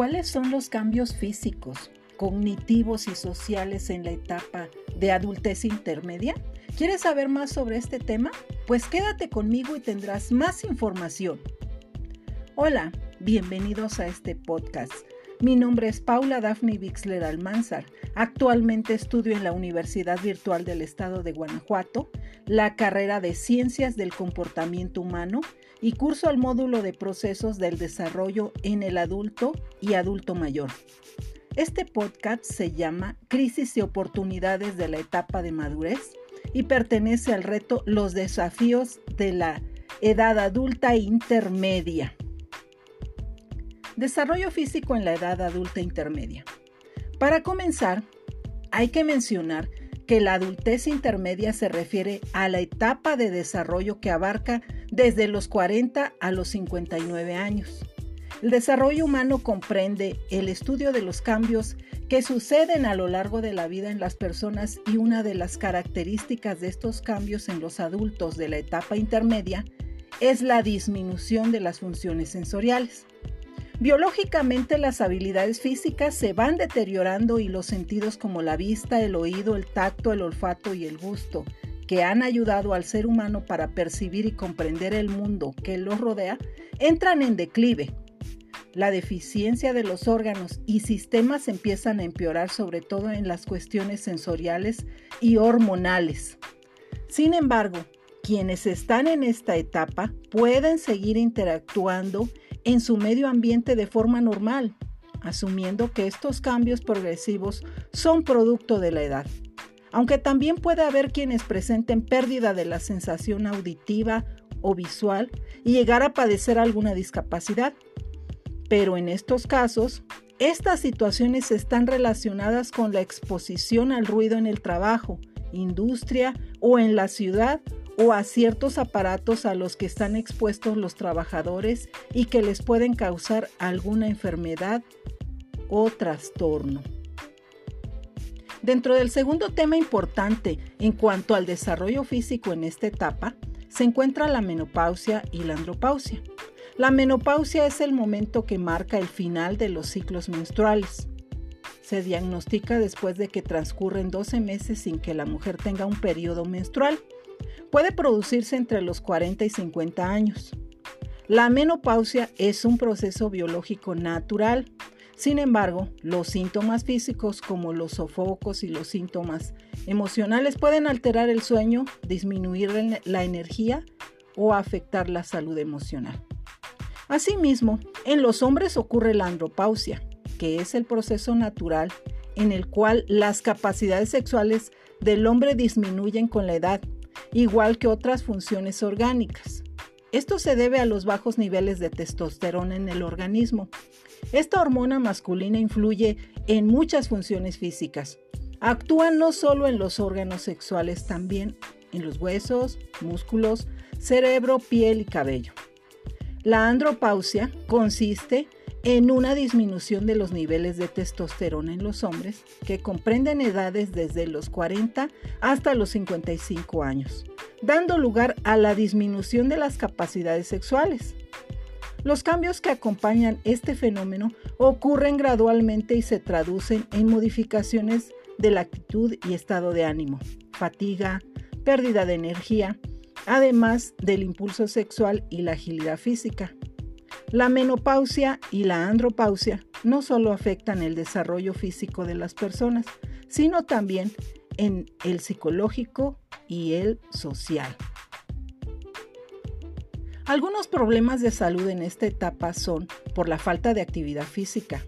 ¿Cuáles son los cambios físicos, cognitivos y sociales en la etapa de adultez intermedia? ¿Quieres saber más sobre este tema? Pues quédate conmigo y tendrás más información. Hola, bienvenidos a este podcast. Mi nombre es Paula Daphne Bixler Almanzar. Actualmente estudio en la Universidad Virtual del Estado de Guanajuato la carrera de Ciencias del Comportamiento Humano y curso el módulo de procesos del desarrollo en el adulto y adulto mayor. Este podcast se llama Crisis y oportunidades de la etapa de madurez y pertenece al reto Los desafíos de la edad adulta intermedia. Desarrollo físico en la edad adulta intermedia. Para comenzar, hay que mencionar que la adultez intermedia se refiere a la etapa de desarrollo que abarca desde los 40 a los 59 años. El desarrollo humano comprende el estudio de los cambios que suceden a lo largo de la vida en las personas y una de las características de estos cambios en los adultos de la etapa intermedia es la disminución de las funciones sensoriales. Biológicamente las habilidades físicas se van deteriorando y los sentidos como la vista, el oído, el tacto, el olfato y el gusto, que han ayudado al ser humano para percibir y comprender el mundo que los rodea, entran en declive. La deficiencia de los órganos y sistemas empiezan a empeorar sobre todo en las cuestiones sensoriales y hormonales. Sin embargo, quienes están en esta etapa pueden seguir interactuando en su medio ambiente de forma normal, asumiendo que estos cambios progresivos son producto de la edad. Aunque también puede haber quienes presenten pérdida de la sensación auditiva o visual y llegar a padecer alguna discapacidad. Pero en estos casos, estas situaciones están relacionadas con la exposición al ruido en el trabajo, industria o en la ciudad o a ciertos aparatos a los que están expuestos los trabajadores y que les pueden causar alguna enfermedad o trastorno. Dentro del segundo tema importante en cuanto al desarrollo físico en esta etapa, se encuentra la menopausia y la andropausia. La menopausia es el momento que marca el final de los ciclos menstruales. Se diagnostica después de que transcurren 12 meses sin que la mujer tenga un periodo menstrual puede producirse entre los 40 y 50 años. La menopausia es un proceso biológico natural. Sin embargo, los síntomas físicos como los sofocos y los síntomas emocionales pueden alterar el sueño, disminuir la energía o afectar la salud emocional. Asimismo, en los hombres ocurre la andropausia, que es el proceso natural en el cual las capacidades sexuales del hombre disminuyen con la edad igual que otras funciones orgánicas. Esto se debe a los bajos niveles de testosterona en el organismo. Esta hormona masculina influye en muchas funciones físicas. Actúa no solo en los órganos sexuales, también en los huesos, músculos, cerebro, piel y cabello. La andropausia consiste en una disminución de los niveles de testosterona en los hombres que comprenden edades desde los 40 hasta los 55 años, dando lugar a la disminución de las capacidades sexuales. Los cambios que acompañan este fenómeno ocurren gradualmente y se traducen en modificaciones de la actitud y estado de ánimo, fatiga, pérdida de energía, además del impulso sexual y la agilidad física. La menopausia y la andropausia no solo afectan el desarrollo físico de las personas, sino también en el psicológico y el social. Algunos problemas de salud en esta etapa son por la falta de actividad física.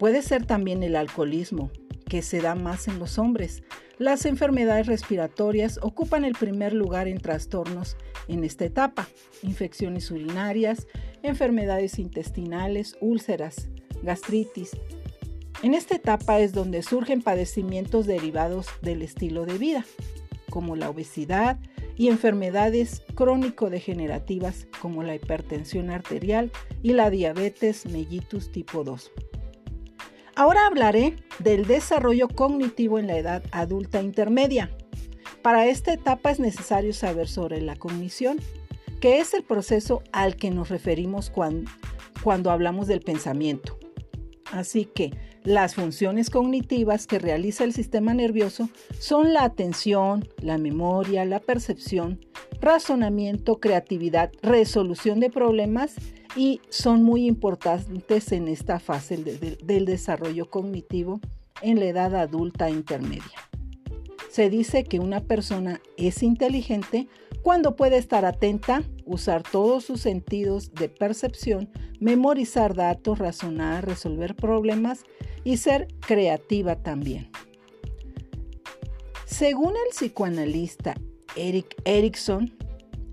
Puede ser también el alcoholismo, que se da más en los hombres. Las enfermedades respiratorias ocupan el primer lugar en trastornos en esta etapa. Infecciones urinarias, enfermedades intestinales, úlceras, gastritis. En esta etapa es donde surgen padecimientos derivados del estilo de vida, como la obesidad y enfermedades crónico-degenerativas como la hipertensión arterial y la diabetes mellitus tipo 2. Ahora hablaré del desarrollo cognitivo en la edad adulta intermedia. Para esta etapa es necesario saber sobre la cognición, que es el proceso al que nos referimos cuando, cuando hablamos del pensamiento. Así que las funciones cognitivas que realiza el sistema nervioso son la atención, la memoria, la percepción, razonamiento, creatividad, resolución de problemas y son muy importantes en esta fase del desarrollo cognitivo en la edad adulta intermedia. Se dice que una persona es inteligente cuando puede estar atenta, usar todos sus sentidos de percepción, memorizar datos, razonar, resolver problemas y ser creativa también. Según el psicoanalista Eric Erickson,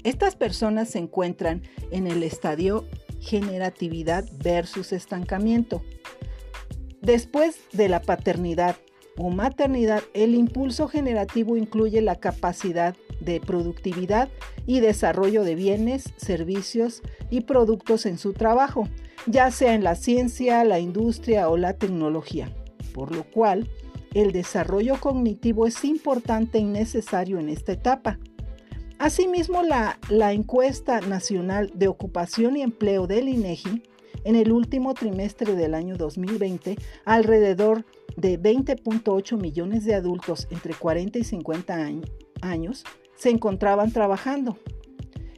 estas personas se encuentran en el estadio generatividad versus estancamiento. Después de la paternidad o maternidad, el impulso generativo incluye la capacidad de productividad y desarrollo de bienes, servicios y productos en su trabajo, ya sea en la ciencia, la industria o la tecnología, por lo cual el desarrollo cognitivo es importante y necesario en esta etapa. Asimismo, la, la encuesta nacional de ocupación y empleo del INEGI en el último trimestre del año 2020, alrededor de 20.8 millones de adultos entre 40 y 50 años se encontraban trabajando.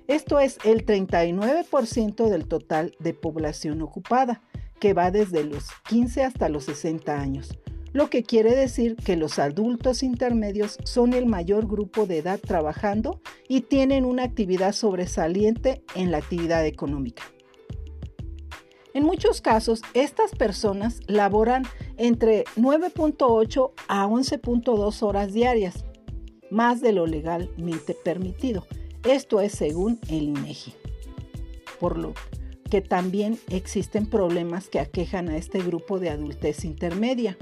Esto es el 39% del total de población ocupada, que va desde los 15 hasta los 60 años, lo que quiere decir que los adultos intermedios son el mayor grupo de edad trabajando y tienen una actividad sobresaliente en la actividad económica. En muchos casos, estas personas laboran entre 9.8 a 11.2 horas diarias, más de lo legalmente permitido. Esto es según el INEGI. Por lo que también existen problemas que aquejan a este grupo de adultez intermedia.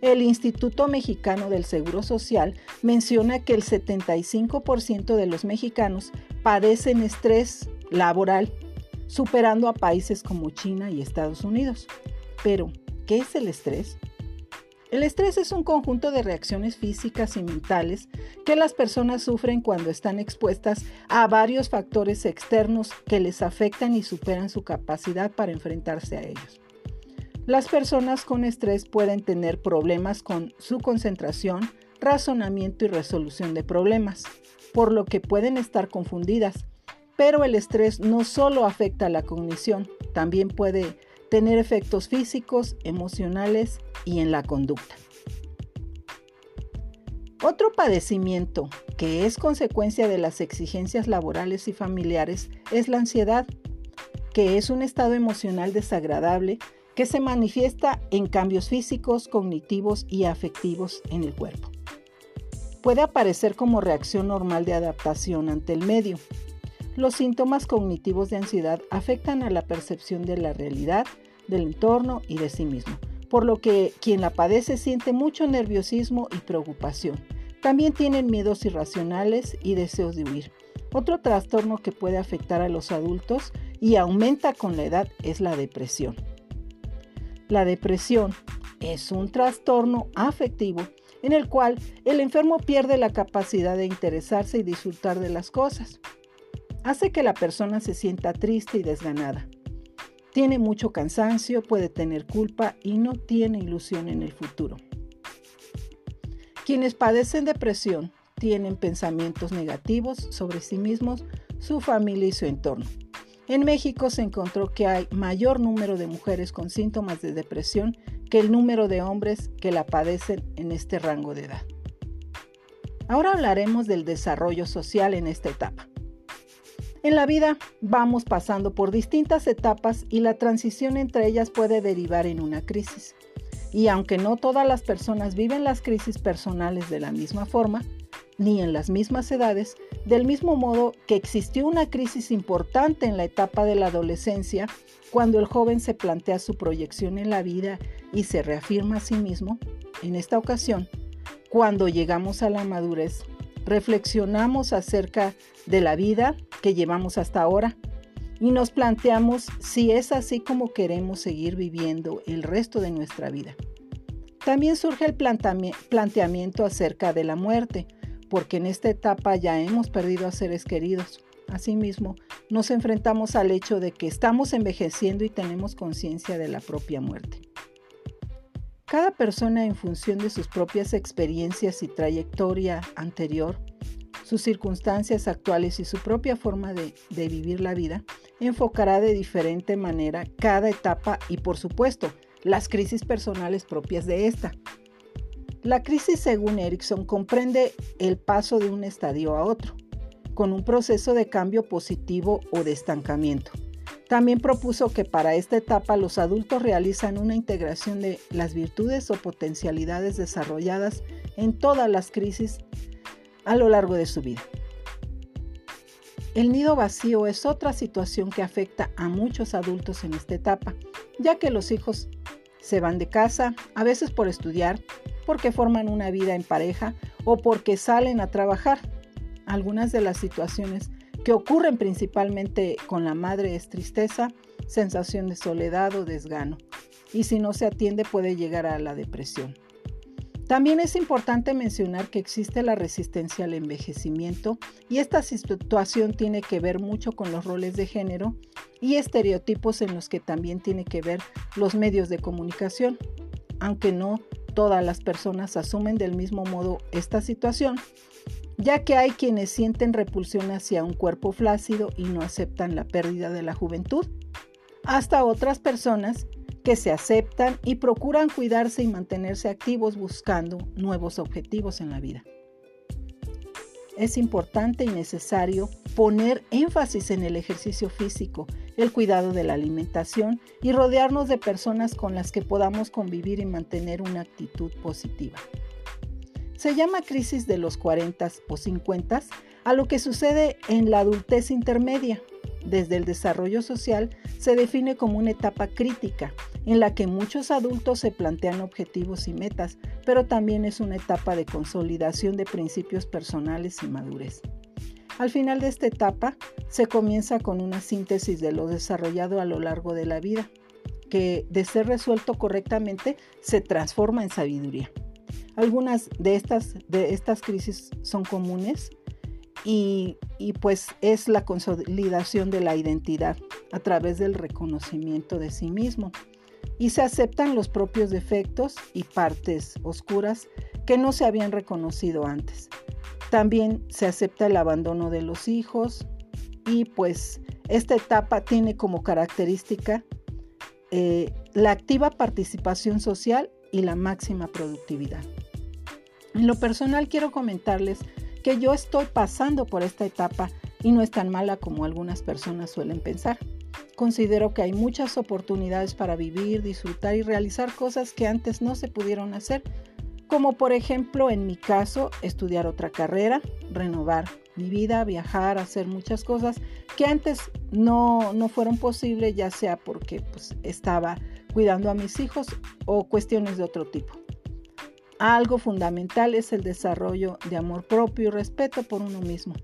El Instituto Mexicano del Seguro Social menciona que el 75% de los mexicanos padecen estrés laboral superando a países como China y Estados Unidos. Pero, ¿qué es el estrés? El estrés es un conjunto de reacciones físicas y mentales que las personas sufren cuando están expuestas a varios factores externos que les afectan y superan su capacidad para enfrentarse a ellos. Las personas con estrés pueden tener problemas con su concentración, razonamiento y resolución de problemas, por lo que pueden estar confundidas, pero el estrés no solo afecta a la cognición, también puede tener efectos físicos, emocionales y en la conducta. Otro padecimiento que es consecuencia de las exigencias laborales y familiares es la ansiedad, que es un estado emocional desagradable que se manifiesta en cambios físicos, cognitivos y afectivos en el cuerpo. Puede aparecer como reacción normal de adaptación ante el medio, los síntomas cognitivos de ansiedad afectan a la percepción de la realidad, del entorno y de sí mismo, por lo que quien la padece siente mucho nerviosismo y preocupación. También tienen miedos irracionales y deseos de huir. Otro trastorno que puede afectar a los adultos y aumenta con la edad es la depresión. La depresión es un trastorno afectivo en el cual el enfermo pierde la capacidad de interesarse y disfrutar de las cosas hace que la persona se sienta triste y desganada. Tiene mucho cansancio, puede tener culpa y no tiene ilusión en el futuro. Quienes padecen depresión tienen pensamientos negativos sobre sí mismos, su familia y su entorno. En México se encontró que hay mayor número de mujeres con síntomas de depresión que el número de hombres que la padecen en este rango de edad. Ahora hablaremos del desarrollo social en esta etapa. En la vida vamos pasando por distintas etapas y la transición entre ellas puede derivar en una crisis. Y aunque no todas las personas viven las crisis personales de la misma forma, ni en las mismas edades, del mismo modo que existió una crisis importante en la etapa de la adolescencia, cuando el joven se plantea su proyección en la vida y se reafirma a sí mismo, en esta ocasión, cuando llegamos a la madurez, reflexionamos acerca de la vida llevamos hasta ahora y nos planteamos si es así como queremos seguir viviendo el resto de nuestra vida. También surge el planteamiento acerca de la muerte, porque en esta etapa ya hemos perdido a seres queridos. Asimismo, nos enfrentamos al hecho de que estamos envejeciendo y tenemos conciencia de la propia muerte. Cada persona en función de sus propias experiencias y trayectoria anterior, sus circunstancias actuales y su propia forma de, vivir la vida, enfocará de diferente manera cada etapa y por supuesto las crisis personales propias de esta. La crisis, según Erickson, comprende el paso de un estadio a otro, con un proceso de cambio positivo o de estancamiento. También propuso que para esta etapa los adultos realizan una integración de las virtudes o potencialidades desarrolladas en todas las crisis a lo largo de su vida. El nido vacío es otra situación que afecta a muchos adultos en esta etapa, ya que los hijos se van de casa, a veces por estudiar, porque forman una vida en pareja o porque salen a trabajar. Algunas de las situaciones que ocurren principalmente con la madre es tristeza, sensación de soledad o desgano, y si no se atiende puede llegar a la depresión. También es importante mencionar que existe la resistencia al envejecimiento y esta situación tiene que ver mucho con los roles de género y estereotipos en los que también tiene que ver los medios de comunicación. Aunque no todas las personas asumen del mismo modo esta situación, ya que hay quienes sienten repulsión hacia un cuerpo flácido y no aceptan la pérdida de la juventud, hasta otras personas que se aceptan y procuran cuidarse y mantenerse activos buscando nuevos objetivos en la vida. Es importante y necesario poner énfasis en el ejercicio físico, el cuidado de la alimentación y rodearnos de personas con las que podamos convivir y mantener una actitud positiva. Se llama crisis de los 40 o 50 a lo que sucede en la adultez intermedia. Desde el desarrollo social se define como una etapa crítica en la que muchos adultos se plantean objetivos y metas, pero también es una etapa de consolidación de principios personales y madurez. Al final de esta etapa se comienza con una síntesis de lo desarrollado a lo largo de la vida, que de ser resuelto correctamente se transforma en sabiduría. Algunas de estas, de estas crisis son comunes y, y pues es la consolidación de la identidad a través del reconocimiento de sí mismo y se aceptan los propios defectos y partes oscuras que no se habían reconocido antes. También se acepta el abandono de los hijos y pues esta etapa tiene como característica eh, la activa participación social y la máxima productividad. En lo personal quiero comentarles que yo estoy pasando por esta etapa y no es tan mala como algunas personas suelen pensar. Considero que hay muchas oportunidades para vivir, disfrutar y realizar cosas que antes no se pudieron hacer, como por ejemplo en mi caso estudiar otra carrera, renovar mi vida, viajar, hacer muchas cosas que antes no, no fueron posibles, ya sea porque pues, estaba cuidando a mis hijos o cuestiones de otro tipo. Algo fundamental es el desarrollo de amor propio y respeto por uno mismo.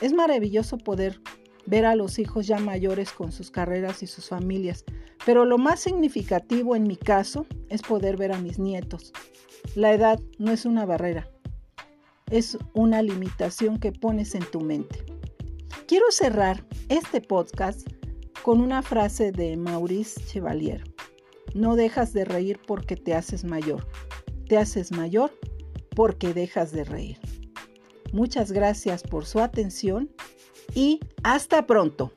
Es maravilloso poder ver a los hijos ya mayores con sus carreras y sus familias, pero lo más significativo en mi caso es poder ver a mis nietos. La edad no es una barrera, es una limitación que pones en tu mente. Quiero cerrar este podcast con una frase de Maurice Chevalier. No dejas de reír porque te haces mayor te haces mayor porque dejas de reír. Muchas gracias por su atención y hasta pronto.